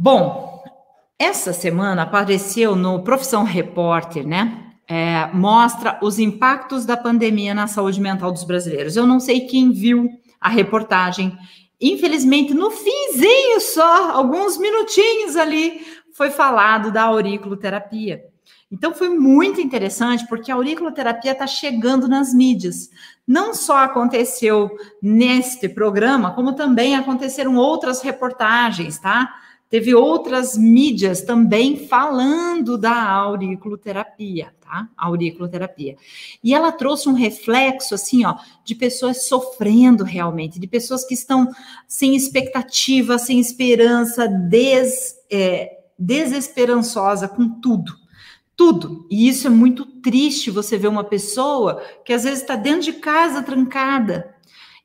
Bom, essa semana apareceu no Profissão Repórter, né? É, mostra os impactos da pandemia na saúde mental dos brasileiros. Eu não sei quem viu a reportagem. Infelizmente, no finzinho só, alguns minutinhos ali, foi falado da auriculoterapia. Então foi muito interessante porque a auriculoterapia está chegando nas mídias. Não só aconteceu neste programa, como também aconteceram outras reportagens, tá? Teve outras mídias também falando da auriculoterapia, tá? Auriculoterapia. E ela trouxe um reflexo, assim, ó, de pessoas sofrendo realmente, de pessoas que estão sem expectativa, sem esperança, des, é, desesperançosa com tudo. Tudo. E isso é muito triste você ver uma pessoa que às vezes está dentro de casa trancada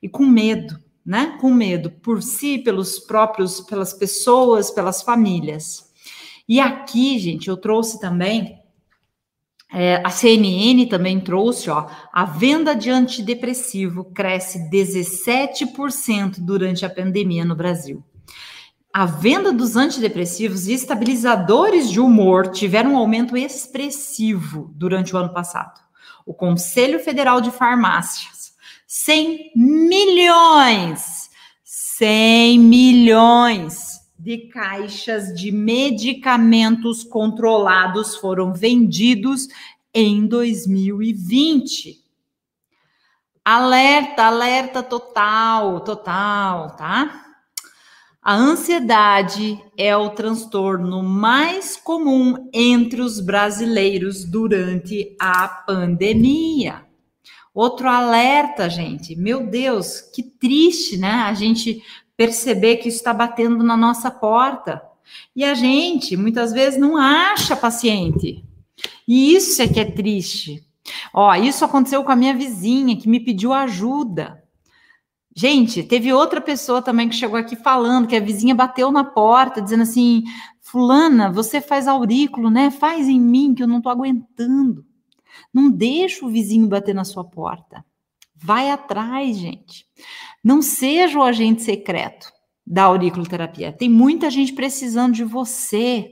e com medo né? Com medo por si, pelos próprios, pelas pessoas, pelas famílias. E aqui, gente, eu trouxe também é, a CNN também trouxe, ó, a venda de antidepressivo cresce 17% durante a pandemia no Brasil. A venda dos antidepressivos e estabilizadores de humor tiveram um aumento expressivo durante o ano passado. O Conselho Federal de Farmácia 100 milhões, 100 milhões de caixas de medicamentos controlados foram vendidos em 2020. Alerta, alerta total, total, tá? A ansiedade é o transtorno mais comum entre os brasileiros durante a pandemia. Outro alerta, gente. Meu Deus, que triste, né? A gente perceber que isso está batendo na nossa porta. E a gente, muitas vezes, não acha paciente. E isso é que é triste. Ó, isso aconteceu com a minha vizinha, que me pediu ajuda. Gente, teve outra pessoa também que chegou aqui falando que a vizinha bateu na porta, dizendo assim: Fulana, você faz aurículo, né? Faz em mim, que eu não tô aguentando. Não deixa o vizinho bater na sua porta. Vai atrás, gente. Não seja o agente secreto da auriculoterapia. Tem muita gente precisando de você.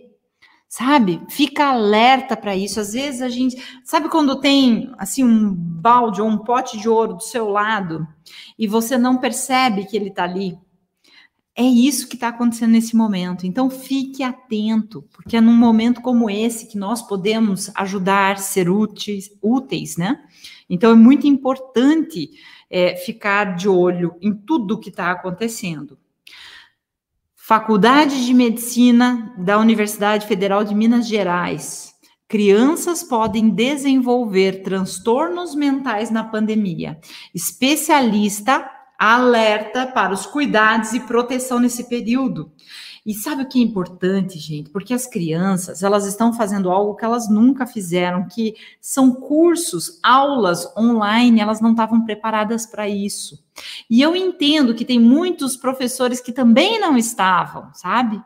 Sabe? Fica alerta para isso. Às vezes a gente, sabe quando tem assim um balde ou um pote de ouro do seu lado e você não percebe que ele está ali? É isso que está acontecendo nesse momento. Então fique atento, porque é num momento como esse que nós podemos ajudar, ser úteis, úteis né? Então é muito importante é, ficar de olho em tudo que está acontecendo. Faculdade de Medicina da Universidade Federal de Minas Gerais. Crianças podem desenvolver transtornos mentais na pandemia. Especialista alerta para os cuidados e proteção nesse período. E sabe o que é importante, gente? Porque as crianças, elas estão fazendo algo que elas nunca fizeram, que são cursos, aulas online, elas não estavam preparadas para isso. E eu entendo que tem muitos professores que também não estavam, sabe?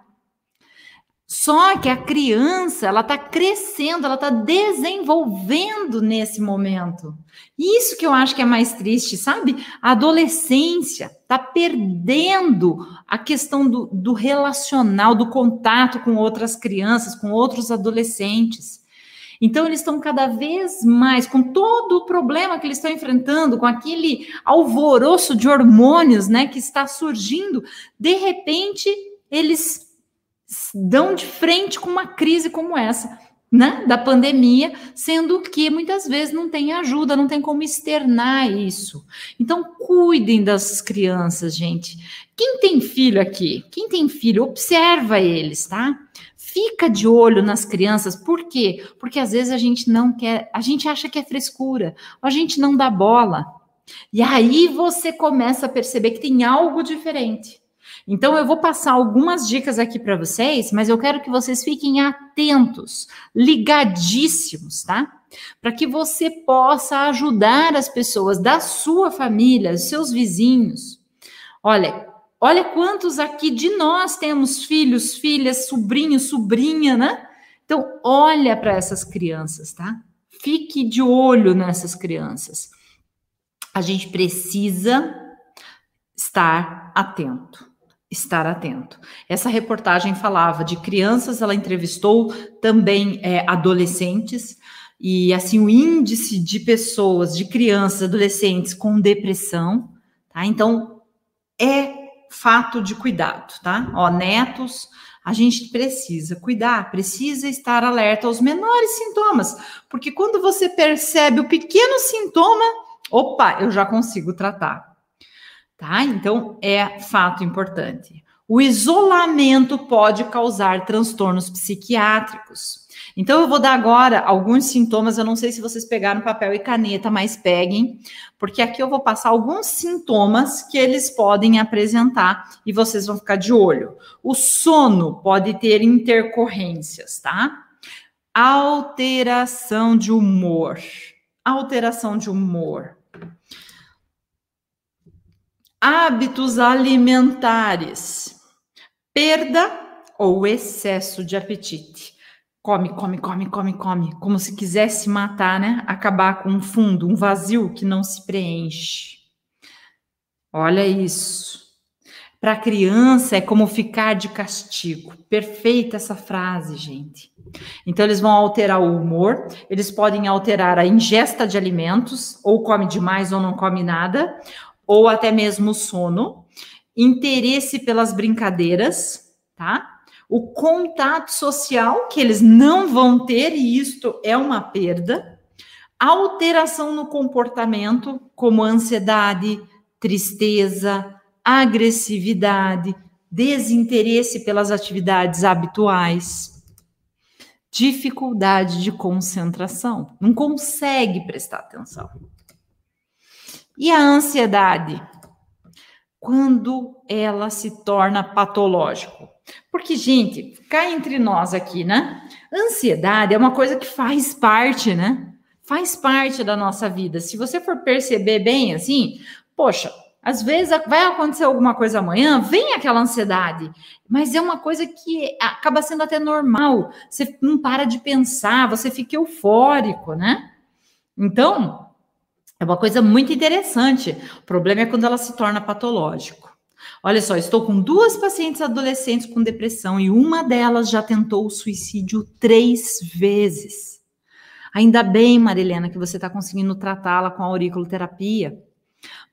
Só que a criança, ela está crescendo, ela está desenvolvendo nesse momento. Isso que eu acho que é mais triste, sabe? A adolescência está perdendo a questão do, do relacional, do contato com outras crianças, com outros adolescentes. Então, eles estão cada vez mais, com todo o problema que eles estão enfrentando, com aquele alvoroço de hormônios né, que está surgindo, de repente, eles dão de frente com uma crise como essa, né, da pandemia, sendo que muitas vezes não tem ajuda, não tem como externar isso. Então, cuidem das crianças, gente. Quem tem filho aqui? Quem tem filho, observa eles, tá? Fica de olho nas crianças, por quê? Porque às vezes a gente não quer, a gente acha que é frescura, a gente não dá bola. E aí você começa a perceber que tem algo diferente. Então, eu vou passar algumas dicas aqui para vocês, mas eu quero que vocês fiquem atentos, ligadíssimos, tá? Para que você possa ajudar as pessoas da sua família, seus vizinhos. Olha, olha quantos aqui de nós temos filhos, filhas, sobrinhos, sobrinha, né? Então, olha para essas crianças, tá? Fique de olho nessas crianças. A gente precisa estar atento estar atento. Essa reportagem falava de crianças, ela entrevistou também é, adolescentes, e assim o índice de pessoas, de crianças, adolescentes com depressão, tá? Então é fato de cuidado, tá? Ó, netos, a gente precisa cuidar, precisa estar alerta aos menores sintomas, porque quando você percebe o pequeno sintoma, opa, eu já consigo tratar. Tá? Então, é fato importante. O isolamento pode causar transtornos psiquiátricos. Então, eu vou dar agora alguns sintomas. Eu não sei se vocês pegaram papel e caneta, mas peguem, porque aqui eu vou passar alguns sintomas que eles podem apresentar e vocês vão ficar de olho. O sono pode ter intercorrências, tá? Alteração de humor. Alteração de humor hábitos alimentares, perda ou excesso de apetite. Come, come, come, come, come, como se quisesse matar, né? Acabar com um fundo, um vazio que não se preenche. Olha isso. Para criança é como ficar de castigo. Perfeita essa frase, gente. Então eles vão alterar o humor, eles podem alterar a ingesta de alimentos, ou come demais ou não come nada, ou até mesmo sono, interesse pelas brincadeiras, tá? O contato social que eles não vão ter, e isto é uma perda, alteração no comportamento, como ansiedade, tristeza, agressividade, desinteresse pelas atividades habituais, dificuldade de concentração, não consegue prestar atenção. E a ansiedade? Quando ela se torna patológico. Porque, gente, cá entre nós aqui, né? Ansiedade é uma coisa que faz parte, né? Faz parte da nossa vida. Se você for perceber bem assim, poxa, às vezes vai acontecer alguma coisa amanhã, vem aquela ansiedade, mas é uma coisa que acaba sendo até normal. Você não para de pensar, você fica eufórico, né? Então, é uma coisa muito interessante. O problema é quando ela se torna patológico. Olha só, estou com duas pacientes adolescentes com depressão e uma delas já tentou o suicídio três vezes. Ainda bem, Marilena, que você está conseguindo tratá-la com a auriculoterapia,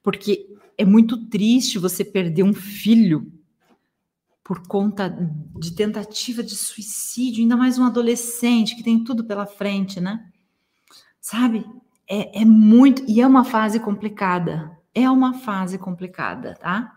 porque é muito triste você perder um filho por conta de tentativa de suicídio, ainda mais um adolescente que tem tudo pela frente, né? Sabe? É, é muito. E é uma fase complicada. É uma fase complicada, tá?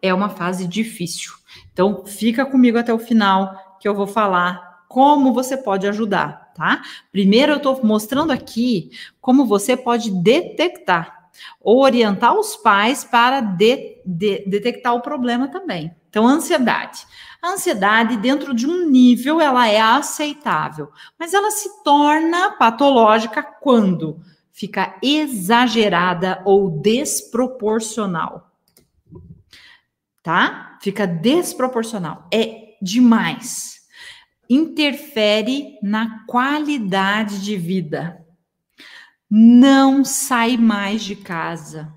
É uma fase difícil. Então, fica comigo até o final que eu vou falar como você pode ajudar, tá? Primeiro, eu estou mostrando aqui como você pode detectar ou orientar os pais para de, de, detectar o problema também. Então, ansiedade. A ansiedade, dentro de um nível, ela é aceitável, mas ela se torna patológica quando fica exagerada ou desproporcional. Tá? Fica desproporcional. É demais. Interfere na qualidade de vida. Não sai mais de casa.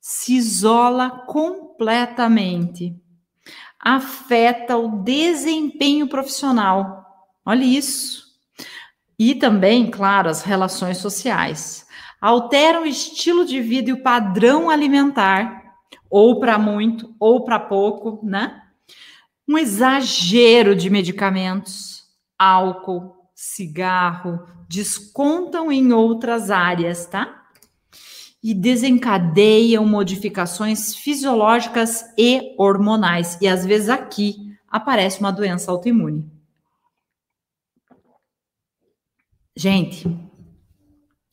Se isola completamente afeta o desempenho profissional. Olha isso. E também, claro, as relações sociais. Altera o estilo de vida e o padrão alimentar, ou para muito, ou para pouco, né? Um exagero de medicamentos, álcool, cigarro, descontam em outras áreas, tá? E desencadeiam modificações fisiológicas e hormonais. E às vezes aqui aparece uma doença autoimune. Gente,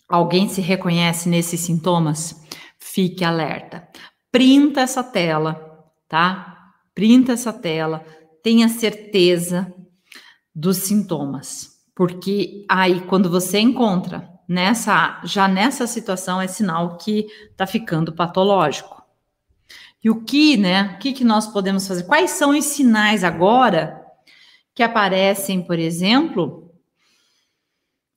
alguém se reconhece nesses sintomas? Fique alerta. Printa essa tela, tá? Printa essa tela, tenha certeza dos sintomas, porque aí quando você encontra nessa já nessa situação é sinal que está ficando patológico. E o que, né? O que, que nós podemos fazer? Quais são os sinais agora que aparecem, por exemplo,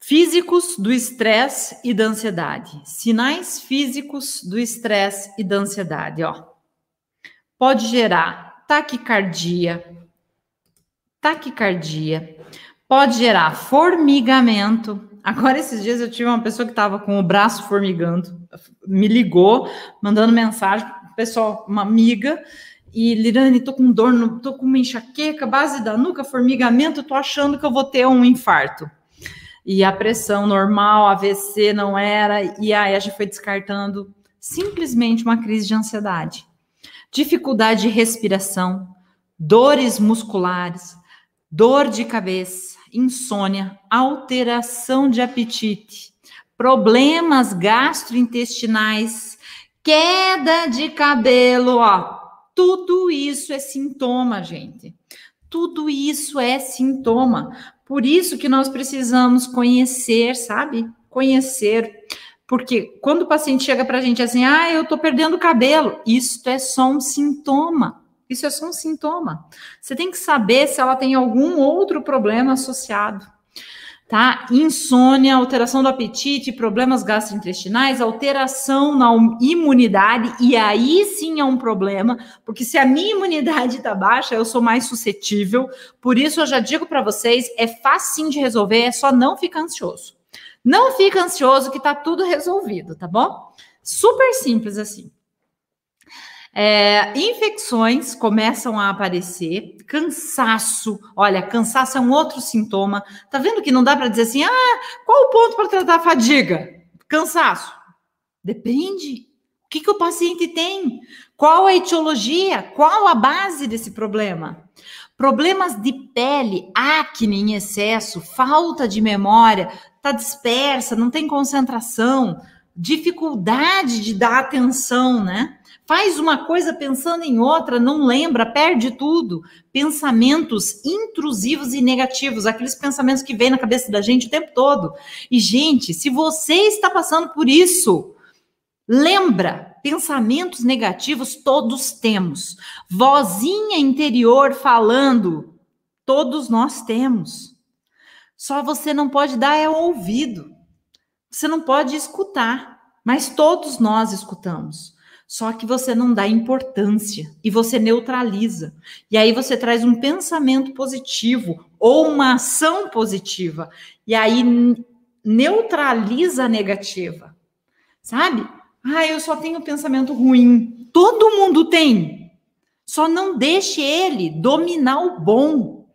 físicos do estresse e da ansiedade? Sinais físicos do estresse e da ansiedade, ó. pode gerar taquicardia, taquicardia, pode gerar formigamento. Agora, esses dias eu tive uma pessoa que estava com o braço formigando, me ligou, mandando mensagem, pessoal, uma amiga, e Lirane, tô com dor, no, tô com uma enxaqueca, base da nuca, formigamento, tô achando que eu vou ter um infarto. E a pressão normal, AVC não era, e aí a gente foi descartando simplesmente uma crise de ansiedade. Dificuldade de respiração, dores musculares, dor de cabeça, insônia, alteração de apetite, problemas gastrointestinais, queda de cabelo, ó. Tudo isso é sintoma, gente. Tudo isso é sintoma. Por isso que nós precisamos conhecer, sabe? Conhecer. Porque quando o paciente chega para a gente assim, ah, eu estou perdendo cabelo, isso é só um sintoma. Isso é só um sintoma. Você tem que saber se ela tem algum outro problema associado. Tá? Insônia, alteração do apetite, problemas gastrointestinais, alteração na imunidade, e aí sim é um problema, porque se a minha imunidade está baixa, eu sou mais suscetível. Por isso eu já digo para vocês, é fácil de resolver, é só não ficar ansioso. Não fica ansioso que tá tudo resolvido, tá bom? Super simples assim. É, infecções começam a aparecer, cansaço. Olha, cansaço é um outro sintoma. Tá vendo que não dá para dizer assim, ah, qual o ponto para tratar a fadiga? Cansaço. Depende. O que, que o paciente tem? Qual a etiologia? Qual a base desse problema? Problemas de pele, acne em excesso, falta de memória, tá dispersa, não tem concentração, dificuldade de dar atenção, né? faz uma coisa pensando em outra, não lembra, perde tudo. Pensamentos intrusivos e negativos, aqueles pensamentos que vêm na cabeça da gente o tempo todo. E, gente, se você está passando por isso, lembra, pensamentos negativos todos temos. Vozinha interior falando, todos nós temos. Só você não pode dar é ouvido. Você não pode escutar, mas todos nós escutamos. Só que você não dá importância e você neutraliza. E aí você traz um pensamento positivo ou uma ação positiva. E aí neutraliza a negativa. Sabe? Ah, eu só tenho pensamento ruim. Todo mundo tem. Só não deixe ele dominar o bom.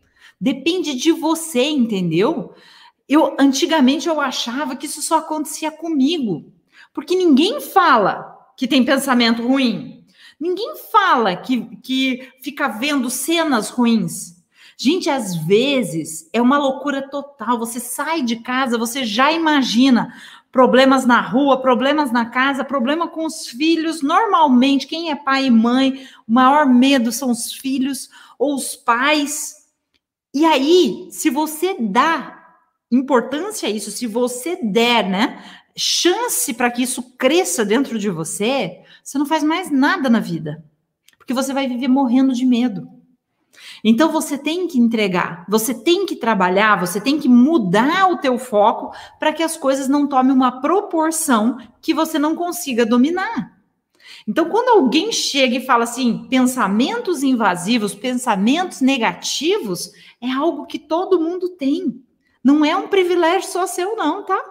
Depende de você, entendeu? Eu antigamente eu achava que isso só acontecia comigo, porque ninguém fala que tem pensamento ruim. Ninguém fala que, que fica vendo cenas ruins. Gente, às vezes é uma loucura total. Você sai de casa, você já imagina problemas na rua, problemas na casa, problema com os filhos. Normalmente, quem é pai e mãe, o maior medo são os filhos ou os pais. E aí, se você dá importância a isso, se você der, né, chance para que isso cresça dentro de você, você não faz mais nada na vida. Porque você vai viver morrendo de medo. Então você tem que entregar, você tem que trabalhar, você tem que mudar o teu foco para que as coisas não tomem uma proporção que você não consiga dominar. Então, quando alguém chega e fala assim, pensamentos invasivos, pensamentos negativos, é algo que todo mundo tem. Não é um privilégio só seu, não, tá?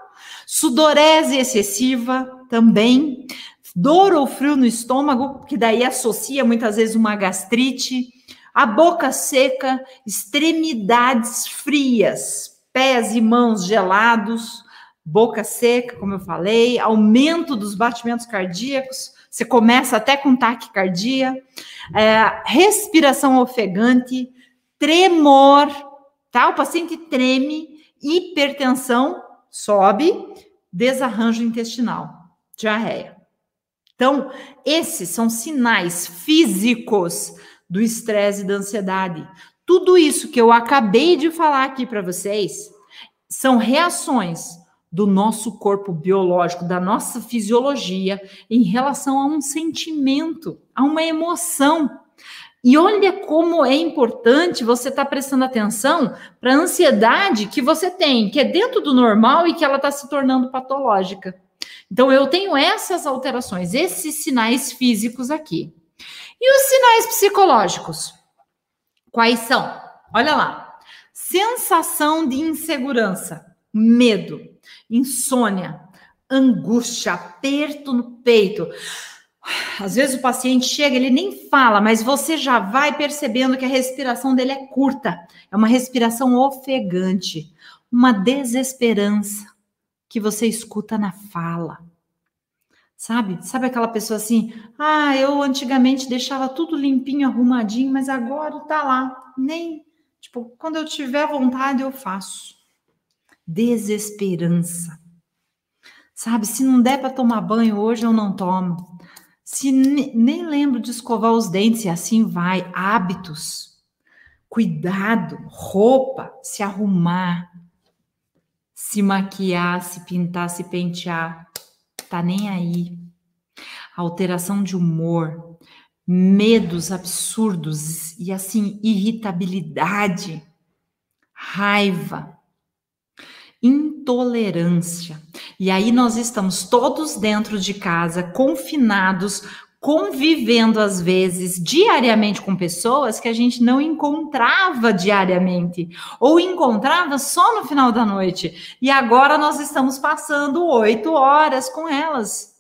Sudorese excessiva também, dor ou frio no estômago, que daí associa muitas vezes uma gastrite, a boca seca, extremidades frias, pés e mãos gelados, boca seca, como eu falei, aumento dos batimentos cardíacos, você começa até com taquicardia, é, respiração ofegante, tremor, tá? O paciente treme, hipertensão sobe, desarranjo intestinal, diarreia. Então, esses são sinais físicos do estresse e da ansiedade. Tudo isso que eu acabei de falar aqui para vocês são reações do nosso corpo biológico, da nossa fisiologia em relação a um sentimento, a uma emoção. E olha como é importante você estar tá prestando atenção para a ansiedade que você tem, que é dentro do normal e que ela está se tornando patológica. Então, eu tenho essas alterações, esses sinais físicos aqui. E os sinais psicológicos? Quais são? Olha lá. Sensação de insegurança, medo, insônia, angústia, aperto no peito. Às vezes o paciente chega, ele nem fala, mas você já vai percebendo que a respiração dele é curta, é uma respiração ofegante, uma desesperança que você escuta na fala. Sabe? Sabe aquela pessoa assim: "Ah, eu antigamente deixava tudo limpinho, arrumadinho, mas agora tá lá, nem, tipo, quando eu tiver vontade eu faço". Desesperança. Sabe, se não der para tomar banho hoje eu não tomo. Se nem lembro de escovar os dentes e assim vai. Hábitos, cuidado, roupa, se arrumar, se maquiar, se pintar, se pentear, tá nem aí. Alteração de humor, medos absurdos e assim irritabilidade, raiva, intolerância. E aí nós estamos todos dentro de casa, confinados, convivendo às vezes diariamente com pessoas que a gente não encontrava diariamente ou encontrava só no final da noite. E agora nós estamos passando oito horas com elas,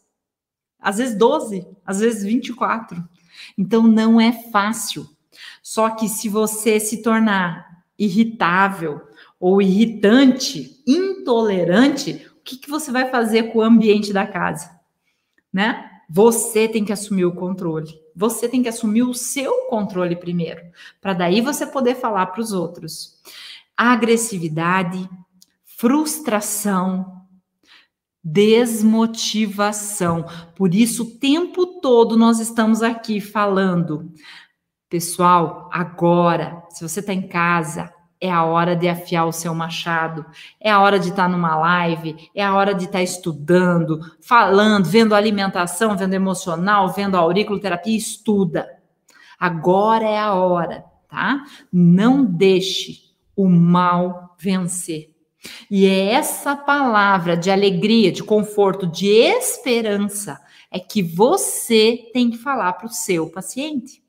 às vezes 12, às vezes 24. Então não é fácil. Só que se você se tornar irritável, ou irritante, intolerante, que, que você vai fazer com o ambiente da casa? Né? Você tem que assumir o controle. Você tem que assumir o seu controle primeiro, para daí você poder falar para os outros. Agressividade, frustração, desmotivação. Por isso, o tempo todo nós estamos aqui falando. Pessoal, agora, se você está em casa, é a hora de afiar o seu machado, é a hora de estar numa live, é a hora de estar estudando, falando, vendo alimentação, vendo emocional, vendo auriculoterapia, estuda. Agora é a hora, tá? Não deixe o mal vencer. E é essa palavra de alegria, de conforto, de esperança é que você tem que falar para o seu paciente.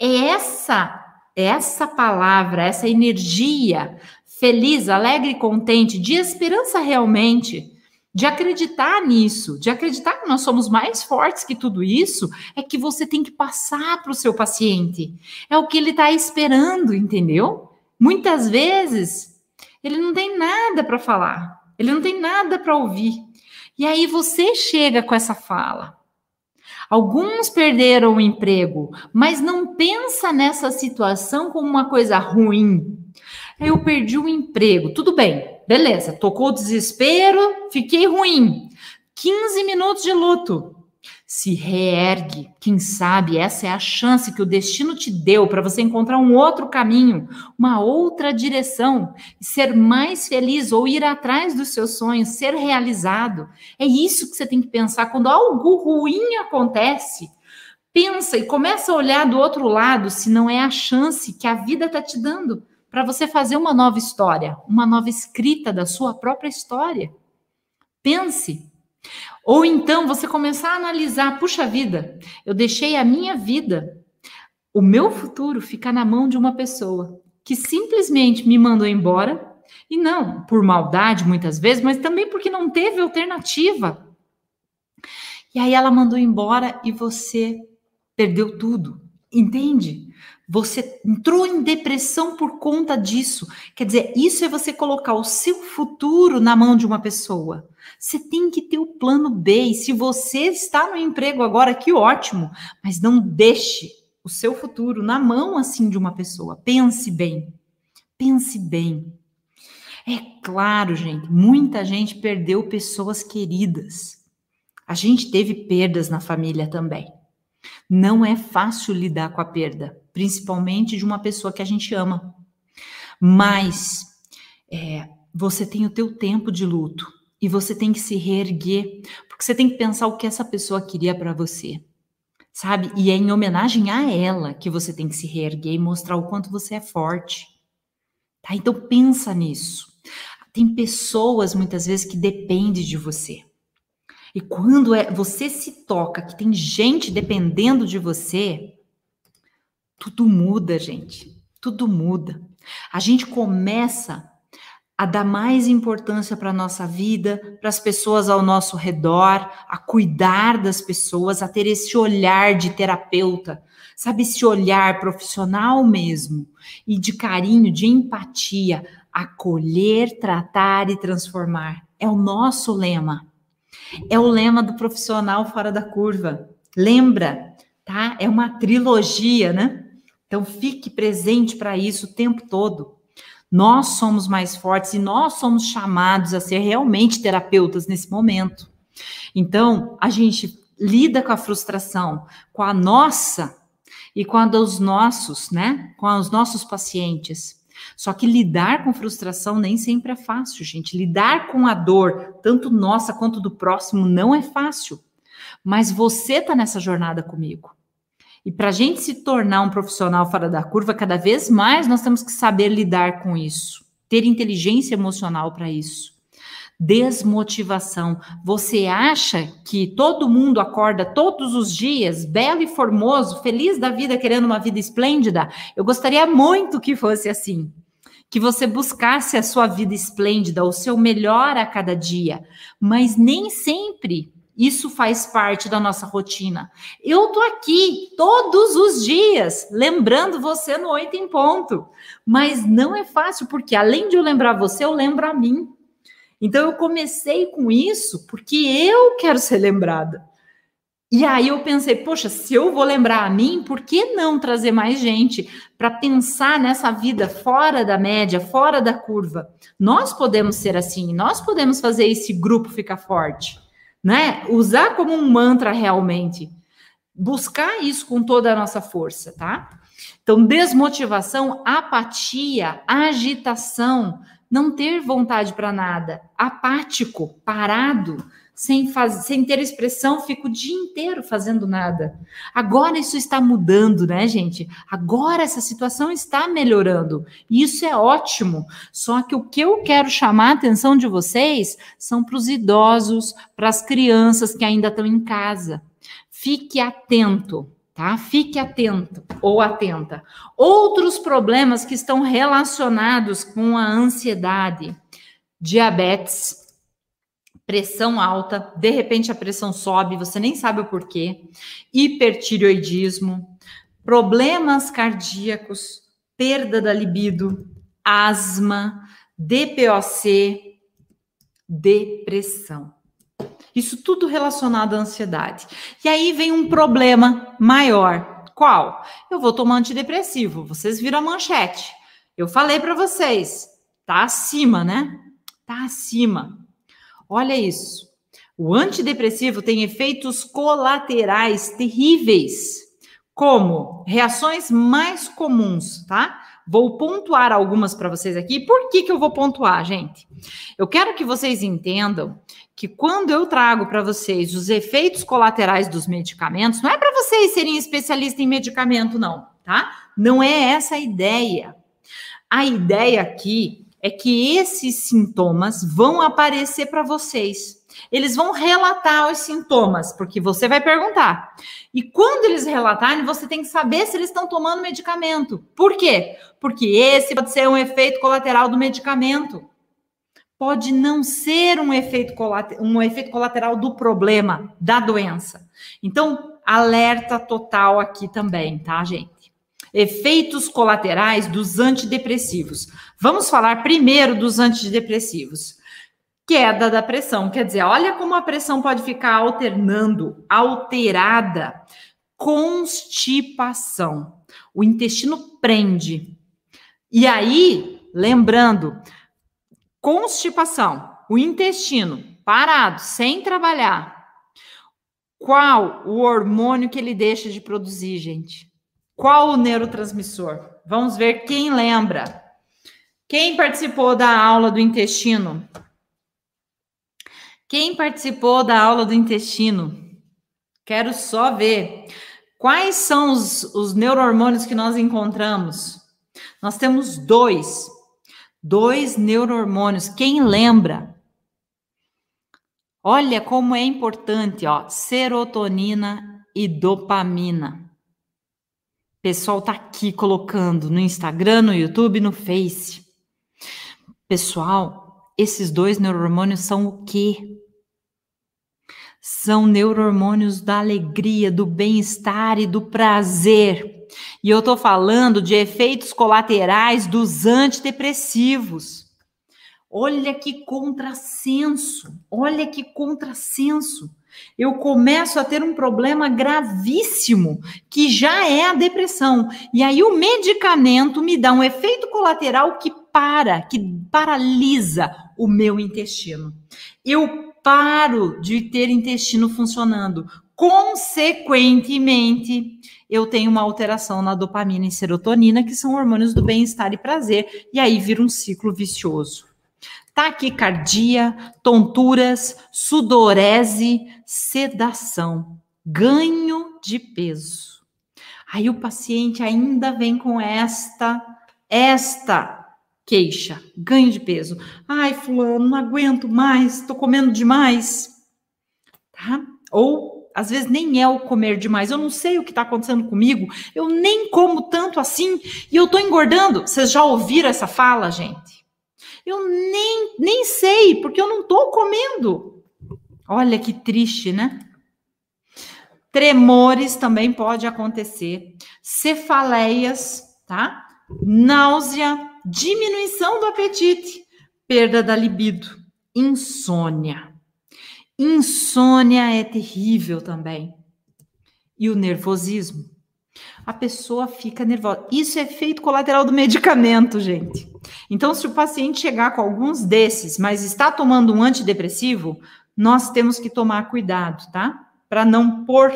É essa essa palavra, essa energia feliz, alegre e contente, de esperança realmente, de acreditar nisso, de acreditar que nós somos mais fortes que tudo isso, é que você tem que passar para o seu paciente. É o que ele está esperando, entendeu? Muitas vezes ele não tem nada para falar, ele não tem nada para ouvir. E aí você chega com essa fala. Alguns perderam o emprego, mas não pensa nessa situação como uma coisa ruim. Eu perdi o emprego, tudo bem, beleza, tocou o desespero, fiquei ruim. 15 minutos de luto se reergue. Quem sabe essa é a chance que o destino te deu para você encontrar um outro caminho, uma outra direção, ser mais feliz ou ir atrás dos seus sonhos, ser realizado. É isso que você tem que pensar quando algo ruim acontece. Pensa e começa a olhar do outro lado se não é a chance que a vida está te dando para você fazer uma nova história, uma nova escrita da sua própria história. Pense, ou então você começar a analisar, puxa vida, eu deixei a minha vida, o meu futuro ficar na mão de uma pessoa que simplesmente me mandou embora, e não por maldade muitas vezes, mas também porque não teve alternativa. E aí ela mandou embora e você perdeu tudo, entende? Você entrou em depressão por conta disso. Quer dizer, isso é você colocar o seu futuro na mão de uma pessoa. Você tem que ter o plano B. E se você está no emprego agora, que ótimo. Mas não deixe o seu futuro na mão assim de uma pessoa. Pense bem. Pense bem. É claro, gente, muita gente perdeu pessoas queridas. A gente teve perdas na família também. Não é fácil lidar com a perda, principalmente de uma pessoa que a gente ama. Mas é, você tem o teu tempo de luto e você tem que se reerguer, porque você tem que pensar o que essa pessoa queria para você, sabe? E é em homenagem a ela que você tem que se reerguer e mostrar o quanto você é forte. Tá? Então pensa nisso. Tem pessoas muitas vezes que dependem de você. E quando é, você se toca que tem gente dependendo de você, tudo muda, gente. Tudo muda. A gente começa a dar mais importância para a nossa vida, para as pessoas ao nosso redor, a cuidar das pessoas, a ter esse olhar de terapeuta, sabe? Esse olhar profissional mesmo, e de carinho, de empatia, acolher, tratar e transformar. É o nosso lema. É o lema do profissional fora da curva. Lembra, tá? É uma trilogia, né? Então fique presente para isso o tempo todo. Nós somos mais fortes e nós somos chamados a ser realmente terapeutas nesse momento. Então, a gente lida com a frustração, com a nossa e com a dos nossos, né? Com os nossos pacientes. Só que lidar com frustração nem sempre é fácil, gente. Lidar com a dor, tanto nossa quanto do próximo, não é fácil. Mas você está nessa jornada comigo. E para a gente se tornar um profissional fora da curva, cada vez mais nós temos que saber lidar com isso, ter inteligência emocional para isso. Desmotivação. Você acha que todo mundo acorda todos os dias, belo e formoso, feliz da vida, querendo uma vida esplêndida? Eu gostaria muito que fosse assim. Que você buscasse a sua vida esplêndida, o seu melhor a cada dia. Mas nem sempre isso faz parte da nossa rotina. Eu tô aqui todos os dias, lembrando você no oito em ponto. Mas não é fácil, porque além de eu lembrar você, eu lembro a mim. Então eu comecei com isso porque eu quero ser lembrada. E aí eu pensei, poxa, se eu vou lembrar a mim, por que não trazer mais gente para pensar nessa vida fora da média, fora da curva? Nós podemos ser assim, nós podemos fazer esse grupo ficar forte né? Usar como um mantra realmente. Buscar isso com toda a nossa força, tá? Então, desmotivação, apatia, agitação, não ter vontade para nada, apático, parado, sem, faz, sem ter expressão, fico o dia inteiro fazendo nada. Agora isso está mudando, né, gente? Agora essa situação está melhorando. E isso é ótimo. Só que o que eu quero chamar a atenção de vocês são para os idosos, para as crianças que ainda estão em casa. Fique atento. Tá? Fique atento ou atenta. Outros problemas que estão relacionados com a ansiedade, diabetes, pressão alta, de repente a pressão sobe, você nem sabe o porquê, hipertireoidismo, problemas cardíacos, perda da libido, asma, DPOC, depressão. Isso tudo relacionado à ansiedade. E aí vem um problema maior. Qual? Eu vou tomar antidepressivo. Vocês viram a manchete. Eu falei para vocês, tá acima, né? Tá acima. Olha isso. O antidepressivo tem efeitos colaterais terríveis, como reações mais comuns, tá? Vou pontuar algumas para vocês aqui. Por que, que eu vou pontuar, gente? Eu quero que vocês entendam que quando eu trago para vocês os efeitos colaterais dos medicamentos, não é para vocês serem especialistas em medicamento, não, tá? Não é essa a ideia. A ideia aqui é que esses sintomas vão aparecer para vocês. Eles vão relatar os sintomas, porque você vai perguntar. E quando eles relatarem, você tem que saber se eles estão tomando medicamento. Por quê? Porque esse pode ser um efeito colateral do medicamento. Pode não ser um efeito, colateral, um efeito colateral do problema, da doença. Então, alerta total aqui também, tá, gente? Efeitos colaterais dos antidepressivos. Vamos falar primeiro dos antidepressivos. Queda da pressão, quer dizer, olha como a pressão pode ficar alternando, alterada. Constipação. O intestino prende. E aí, lembrando, constipação, o intestino parado, sem trabalhar. Qual o hormônio que ele deixa de produzir, gente? Qual o neurotransmissor? Vamos ver quem lembra. Quem participou da aula do intestino? Quem participou da aula do intestino? Quero só ver. Quais são os, os neurohormônios que nós encontramos? Nós temos dois. Dois neurohormônios. Quem lembra? Olha como é importante, ó, serotonina e dopamina. pessoal tá aqui colocando no Instagram, no YouTube, no Face. Pessoal, esses dois neurohormônios são o quê? São neurohormônios da alegria, do bem-estar e do prazer. E eu tô falando de efeitos colaterais dos antidepressivos. Olha que contrassenso, olha que contrassenso. Eu começo a ter um problema gravíssimo, que já é a depressão. E aí o medicamento me dá um efeito colateral que para, que paralisa o meu intestino. Eu paro de ter intestino funcionando. Consequentemente, eu tenho uma alteração na dopamina e serotonina, que são hormônios do bem-estar e prazer, e aí vira um ciclo vicioso taquicardia, tonturas, sudorese, sedação, ganho de peso. Aí o paciente ainda vem com esta esta queixa, ganho de peso. Ai, fulano, não aguento mais, tô comendo demais. Tá? Ou às vezes nem é o comer demais. Eu não sei o que está acontecendo comigo. Eu nem como tanto assim e eu tô engordando. Vocês já ouviram essa fala, gente? Eu nem, nem sei, porque eu não estou comendo. Olha que triste, né? Tremores também pode acontecer. Cefaleias, tá? Náusea, diminuição do apetite, perda da libido, insônia. Insônia é terrível também. E o nervosismo a pessoa fica nervosa. Isso é efeito colateral do medicamento, gente. Então, se o paciente chegar com alguns desses, mas está tomando um antidepressivo, nós temos que tomar cuidado, tá? Para não pôr,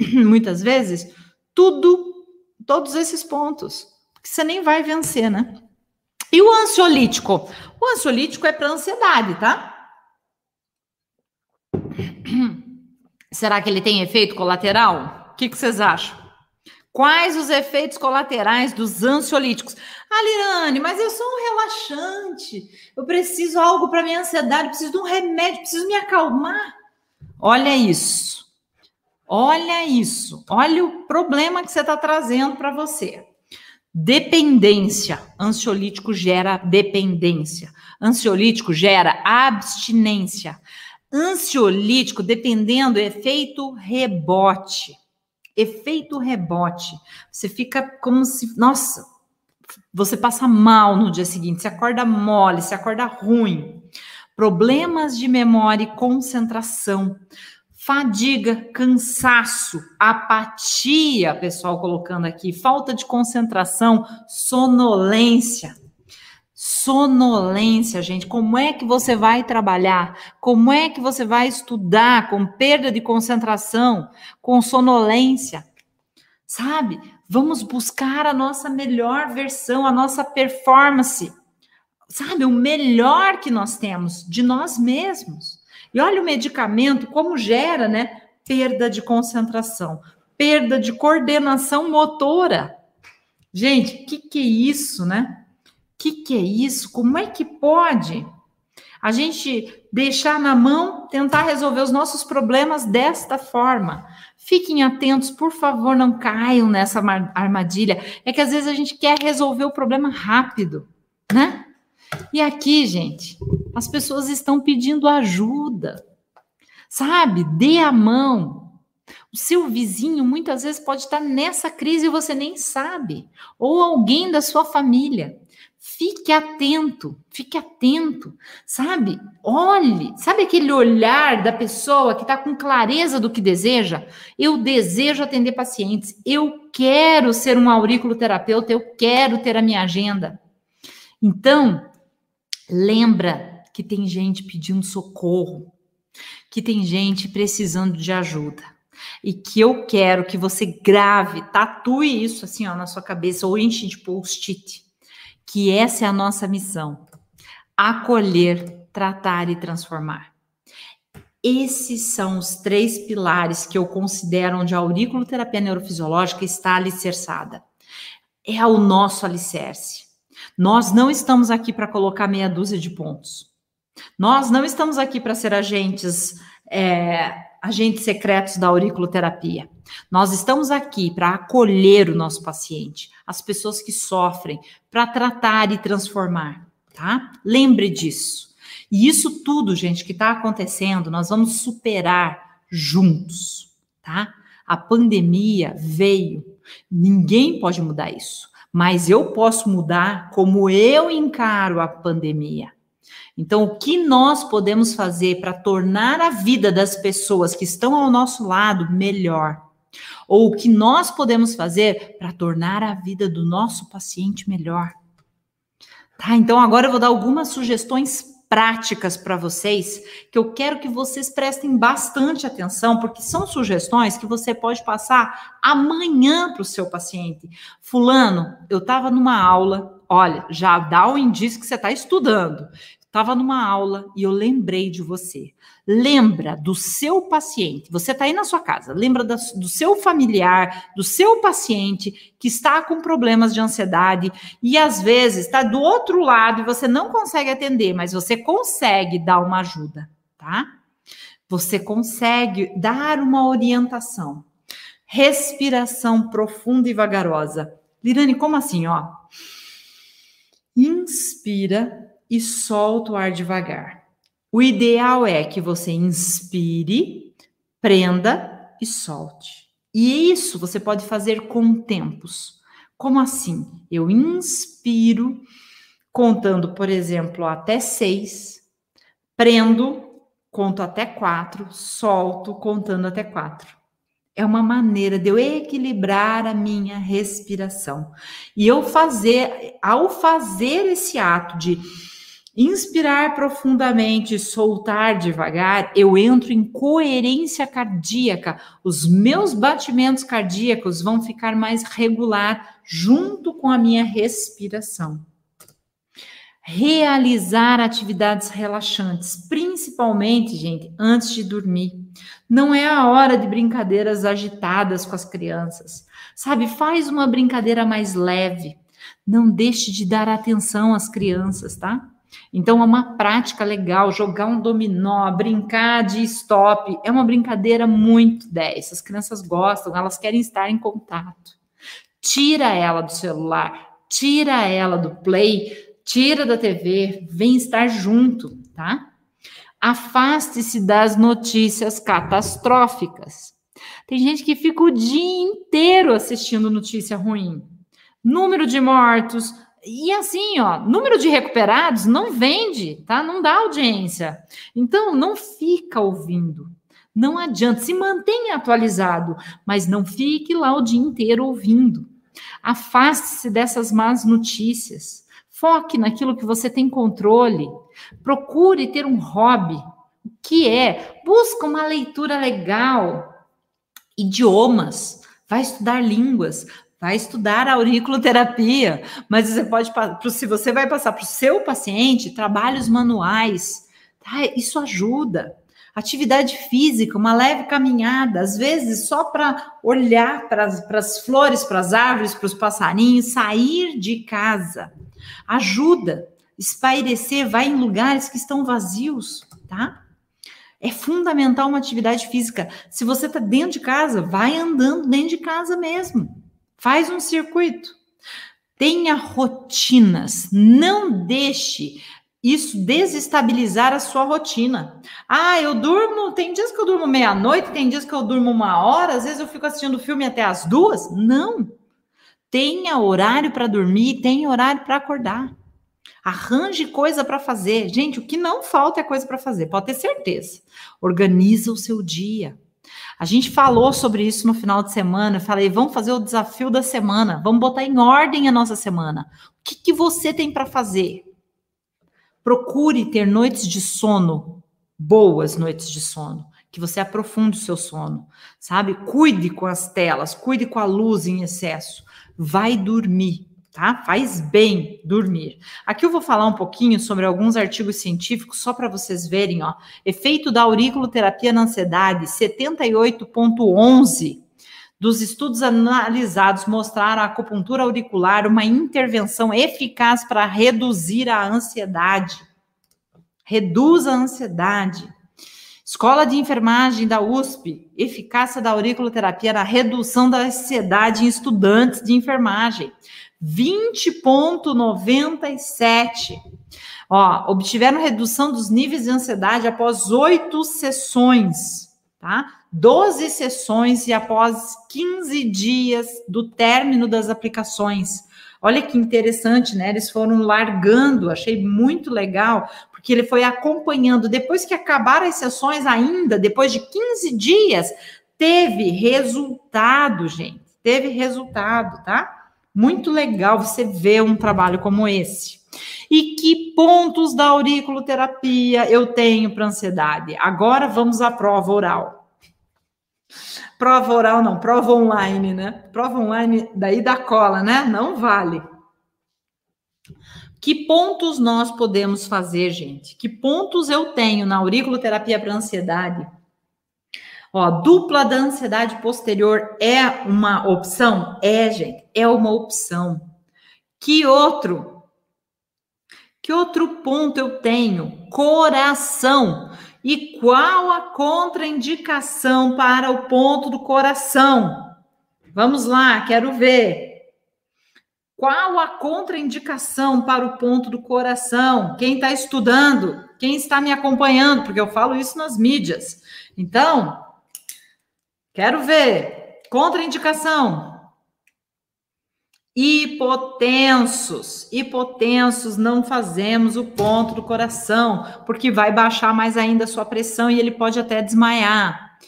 muitas vezes, tudo, todos esses pontos. Porque você nem vai vencer, né? E o ansiolítico? O ansiolítico é para ansiedade, tá? Será que ele tem efeito colateral? O que, que vocês acham? Quais os efeitos colaterais dos ansiolíticos? Ah, Lirane, mas eu sou um relaxante. Eu preciso algo para minha ansiedade, preciso de um remédio, preciso me acalmar. Olha isso. Olha isso. Olha o problema que você está trazendo para você. Dependência. Ansiolítico gera dependência. Ansiolítico gera abstinência. Ansiolítico, dependendo, efeito rebote efeito rebote. Você fica como se, nossa, você passa mal no dia seguinte, você acorda mole, você acorda ruim. Problemas de memória e concentração, fadiga, cansaço, apatia, pessoal colocando aqui, falta de concentração, sonolência sonolência, gente. Como é que você vai trabalhar? Como é que você vai estudar com perda de concentração, com sonolência? Sabe? Vamos buscar a nossa melhor versão, a nossa performance. Sabe? O melhor que nós temos de nós mesmos. E olha o medicamento como gera, né? Perda de concentração, perda de coordenação motora. Gente, o que, que é isso, né? Que, que é isso? Como é que pode a gente deixar na mão, tentar resolver os nossos problemas desta forma? Fiquem atentos, por favor, não caiam nessa armadilha. É que às vezes a gente quer resolver o problema rápido, né? E aqui, gente, as pessoas estão pedindo ajuda. Sabe? Dê a mão. O seu vizinho muitas vezes pode estar nessa crise e você nem sabe, ou alguém da sua família. Fique atento, fique atento, sabe? Olhe, sabe aquele olhar da pessoa que está com clareza do que deseja? Eu desejo atender pacientes, eu quero ser um auriculoterapeuta, eu quero ter a minha agenda. Então, lembra que tem gente pedindo socorro, que tem gente precisando de ajuda. E que eu quero que você grave, tatue isso assim ó, na sua cabeça ou enche de post-it que essa é a nossa missão: acolher, tratar e transformar. Esses são os três pilares que eu considero onde a auriculoterapia neurofisiológica está alicerçada. É o nosso alicerce. Nós não estamos aqui para colocar meia dúzia de pontos. Nós não estamos aqui para ser agentes é, agentes secretos da auriculoterapia. Nós estamos aqui para acolher o nosso paciente, as pessoas que sofrem, para tratar e transformar, tá? Lembre disso. E isso tudo, gente, que está acontecendo, nós vamos superar juntos, tá? A pandemia veio, ninguém pode mudar isso, mas eu posso mudar como eu encaro a pandemia. Então, o que nós podemos fazer para tornar a vida das pessoas que estão ao nosso lado melhor? Ou o que nós podemos fazer para tornar a vida do nosso paciente melhor? Tá, então agora eu vou dar algumas sugestões práticas para vocês que eu quero que vocês prestem bastante atenção, porque são sugestões que você pode passar amanhã para o seu paciente. Fulano, eu estava numa aula, olha, já dá o indício que você está estudando. Estava numa aula e eu lembrei de você. Lembra do seu paciente. Você está aí na sua casa. Lembra do, do seu familiar, do seu paciente que está com problemas de ansiedade e às vezes está do outro lado e você não consegue atender, mas você consegue dar uma ajuda, tá? Você consegue dar uma orientação. Respiração profunda e vagarosa. Lirane, como assim, ó? Inspira e solta o ar devagar. O ideal é que você inspire, prenda e solte. E isso você pode fazer com tempos. Como assim? Eu inspiro, contando, por exemplo, até seis, prendo, conto até quatro, solto, contando até quatro. É uma maneira de eu equilibrar a minha respiração. E eu fazer, ao fazer esse ato de Inspirar profundamente, soltar devagar, eu entro em coerência cardíaca. Os meus batimentos cardíacos vão ficar mais regular junto com a minha respiração. Realizar atividades relaxantes, principalmente, gente, antes de dormir. Não é a hora de brincadeiras agitadas com as crianças. Sabe, faz uma brincadeira mais leve. Não deixe de dar atenção às crianças, tá? Então é uma prática legal, jogar um dominó, brincar de stop, é uma brincadeira muito 10. As crianças gostam, elas querem estar em contato. Tira ela do celular, tira ela do play, tira da TV, vem estar junto, tá? Afaste-se das notícias catastróficas. Tem gente que fica o dia inteiro assistindo notícia ruim. Número de mortos, e assim, ó, número de recuperados não vende, tá? Não dá audiência. Então, não fica ouvindo. Não adianta, se mantenha atualizado, mas não fique lá o dia inteiro ouvindo. Afaste-se dessas más notícias. Foque naquilo que você tem controle. Procure ter um hobby. O que é? Busca uma leitura legal. Idiomas. Vai estudar línguas, vai estudar auriculoterapia, mas você pode, se você vai passar para o seu paciente, trabalhos manuais, tá? Isso ajuda. Atividade física, uma leve caminhada, às vezes só para olhar para as flores, para as árvores, para os passarinhos, sair de casa. Ajuda. Espairecer, vai em lugares que estão vazios, tá? É fundamental uma atividade física. Se você está dentro de casa, vai andando dentro de casa mesmo. Faz um circuito. Tenha rotinas. Não deixe isso desestabilizar a sua rotina. Ah, eu durmo, tem dias que eu durmo meia-noite, tem dias que eu durmo uma hora, às vezes eu fico assistindo filme até as duas. Não. Tenha horário para dormir, tenha horário para acordar. Arranje coisa para fazer. Gente, o que não falta é coisa para fazer, pode ter certeza. Organiza o seu dia. A gente falou sobre isso no final de semana. Eu falei, vamos fazer o desafio da semana, vamos botar em ordem a nossa semana. O que, que você tem para fazer? Procure ter noites de sono, boas noites de sono, que você aprofunde o seu sono, sabe? Cuide com as telas, cuide com a luz em excesso. Vai dormir tá? Faz bem dormir. Aqui eu vou falar um pouquinho sobre alguns artigos científicos, só para vocês verem, ó. Efeito da auriculoterapia na ansiedade, 78.11 dos estudos analisados mostraram a acupuntura auricular uma intervenção eficaz para reduzir a ansiedade. Reduz a ansiedade. Escola de Enfermagem da USP, eficácia da auriculoterapia na redução da ansiedade em estudantes de enfermagem. 20,97. Ó, obtiveram redução dos níveis de ansiedade após oito sessões, tá? 12 sessões e após 15 dias do término das aplicações. Olha que interessante, né? Eles foram largando, achei muito legal, porque ele foi acompanhando. Depois que acabaram as sessões, ainda, depois de 15 dias, teve resultado, gente. Teve resultado, tá? Muito legal você ver um trabalho como esse. E que pontos da auriculoterapia eu tenho para ansiedade? Agora vamos à prova oral. Prova oral não, prova online, né? Prova online daí da cola, né? Não vale. Que pontos nós podemos fazer, gente? Que pontos eu tenho na auriculoterapia para ansiedade? Ó, dupla da ansiedade posterior é uma opção? É, gente, é uma opção. Que outro? Que outro ponto eu tenho? Coração. E qual a contraindicação para o ponto do coração? Vamos lá, quero ver. Qual a contraindicação para o ponto do coração? Quem está estudando? Quem está me acompanhando? Porque eu falo isso nas mídias. Então, quero ver. Contraindicação. Hipotensos. Hipotensos, não fazemos o ponto do coração, porque vai baixar mais ainda a sua pressão e ele pode até desmaiar.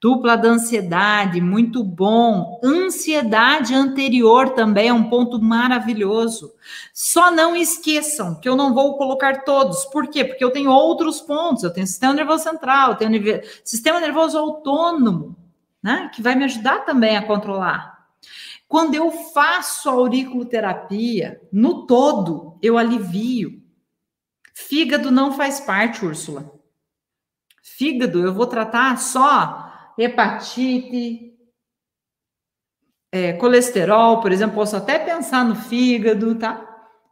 Dupla da ansiedade, muito bom. Ansiedade anterior também é um ponto maravilhoso. Só não esqueçam que eu não vou colocar todos. Por quê? Porque eu tenho outros pontos. Eu tenho sistema nervoso central, eu tenho sistema nervoso autônomo, né? Que vai me ajudar também a controlar. Quando eu faço auriculoterapia, no todo, eu alivio. Fígado não faz parte, Úrsula. Fígado, eu vou tratar só hepatite, é, colesterol, por exemplo, posso até pensar no fígado, tá?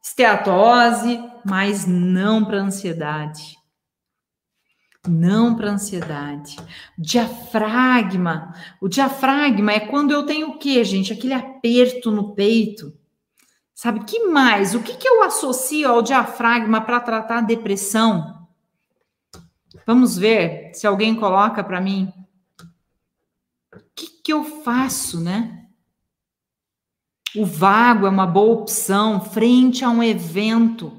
Esteatose, mas não para ansiedade. Não para ansiedade. Diafragma. O diafragma é quando eu tenho o quê, gente? Aquele aperto no peito. Sabe que mais? O que, que eu associo ao diafragma para tratar depressão? Vamos ver se alguém coloca para mim que, que eu faço, né? O vago é uma boa opção frente a um evento,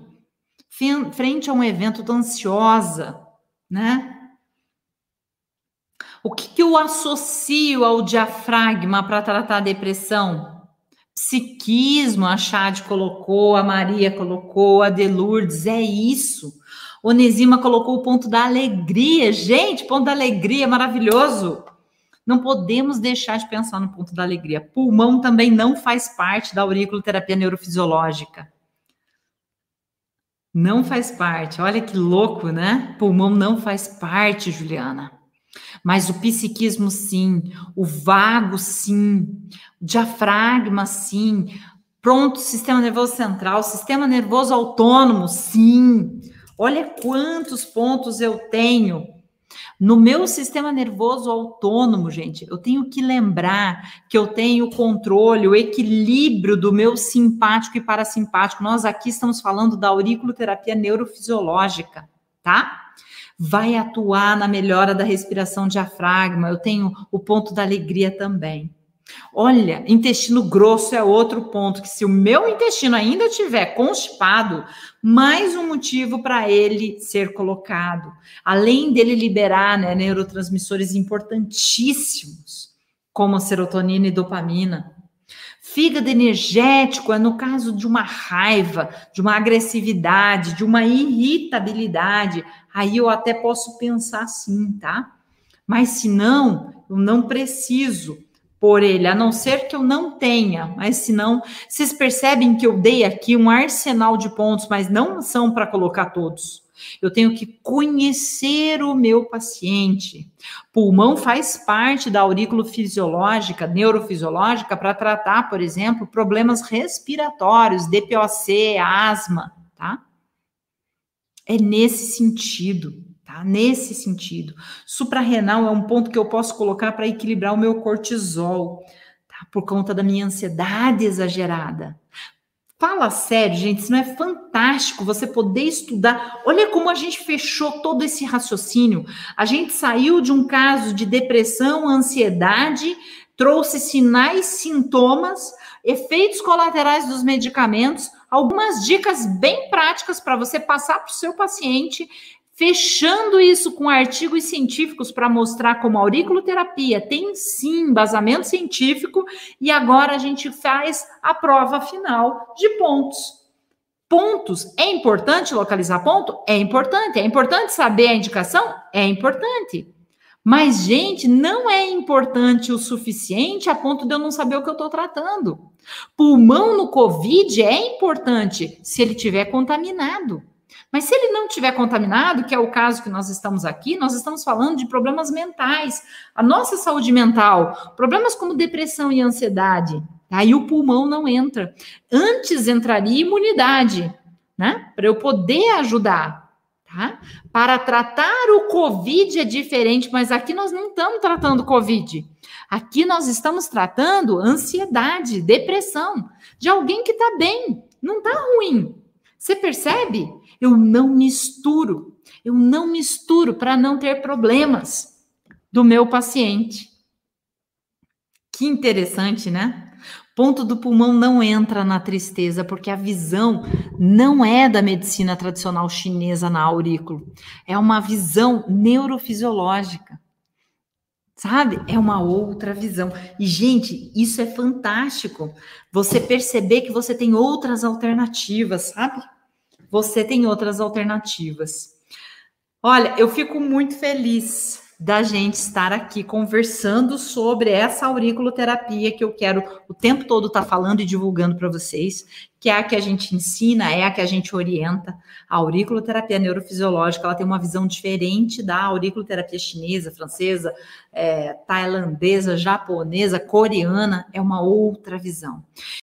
frente a um evento, tô ansiosa, né? O que, que eu associo ao diafragma para tratar a depressão? Psiquismo, a Chade colocou, a Maria colocou, a Delurdes, é isso. Onesima colocou o ponto da alegria. Gente, ponto da alegria, maravilhoso. Não podemos deixar de pensar no ponto da alegria. Pulmão também não faz parte da auriculoterapia neurofisiológica. Não faz parte. Olha que louco, né? Pulmão não faz parte, Juliana. Mas o psiquismo, sim. O vago, sim. O diafragma, sim. Pronto, sistema nervoso central, sistema nervoso autônomo, sim. Olha quantos pontos eu tenho no meu sistema nervoso autônomo, gente, eu tenho que lembrar que eu tenho o controle, o equilíbrio do meu simpático e parasimpático. Nós aqui estamos falando da auriculoterapia neurofisiológica, tá? Vai atuar na melhora da respiração diafragma. Eu tenho o ponto da alegria também. Olha, intestino grosso é outro ponto que se o meu intestino ainda estiver constipado, mais um motivo para ele ser colocado. Além dele liberar né, neurotransmissores importantíssimos, como a serotonina e dopamina. Fígado energético é no caso de uma raiva, de uma agressividade, de uma irritabilidade. Aí eu até posso pensar assim, tá? Mas se não, eu não preciso por ele, a não ser que eu não tenha, mas se não, vocês percebem que eu dei aqui um arsenal de pontos, mas não são para colocar todos. Eu tenho que conhecer o meu paciente. Pulmão faz parte da aurículo fisiológica, neurofisiológica, para tratar, por exemplo, problemas respiratórios, DPOC, asma, tá? É nesse sentido tá? Nesse sentido. Suprarrenal é um ponto que eu posso colocar para equilibrar o meu cortisol, tá? Por conta da minha ansiedade exagerada. Fala sério, gente, isso não é fantástico você poder estudar. Olha como a gente fechou todo esse raciocínio. A gente saiu de um caso de depressão, ansiedade, trouxe sinais, sintomas, efeitos colaterais dos medicamentos, algumas dicas bem práticas para você passar para o seu paciente fechando isso com artigos científicos para mostrar como a auriculoterapia tem sim embasamento científico, e agora a gente faz a prova final de pontos. Pontos. É importante localizar ponto? É importante. É importante saber a indicação? É importante. Mas, gente, não é importante o suficiente a ponto de eu não saber o que eu estou tratando. Pulmão no Covid é importante se ele tiver contaminado. Mas se ele não tiver contaminado, que é o caso que nós estamos aqui, nós estamos falando de problemas mentais. A nossa saúde mental, problemas como depressão e ansiedade, aí o pulmão não entra. Antes entraria imunidade, né? Para eu poder ajudar, tá? Para tratar o COVID é diferente, mas aqui nós não estamos tratando COVID. Aqui nós estamos tratando ansiedade, depressão de alguém que está bem, não está ruim. Você percebe? Eu não misturo. Eu não misturo para não ter problemas do meu paciente. Que interessante, né? Ponto do pulmão não entra na tristeza, porque a visão não é da medicina tradicional chinesa na aurícula. É uma visão neurofisiológica. Sabe? É uma outra visão. E, gente, isso é fantástico. Você perceber que você tem outras alternativas, sabe? Você tem outras alternativas. Olha, eu fico muito feliz da gente estar aqui conversando sobre essa auriculoterapia que eu quero o tempo todo estar tá falando e divulgando para vocês, que é a que a gente ensina, é a que a gente orienta. A auriculoterapia neurofisiológica, ela tem uma visão diferente da auriculoterapia chinesa, francesa, é, tailandesa, japonesa, coreana, é uma outra visão.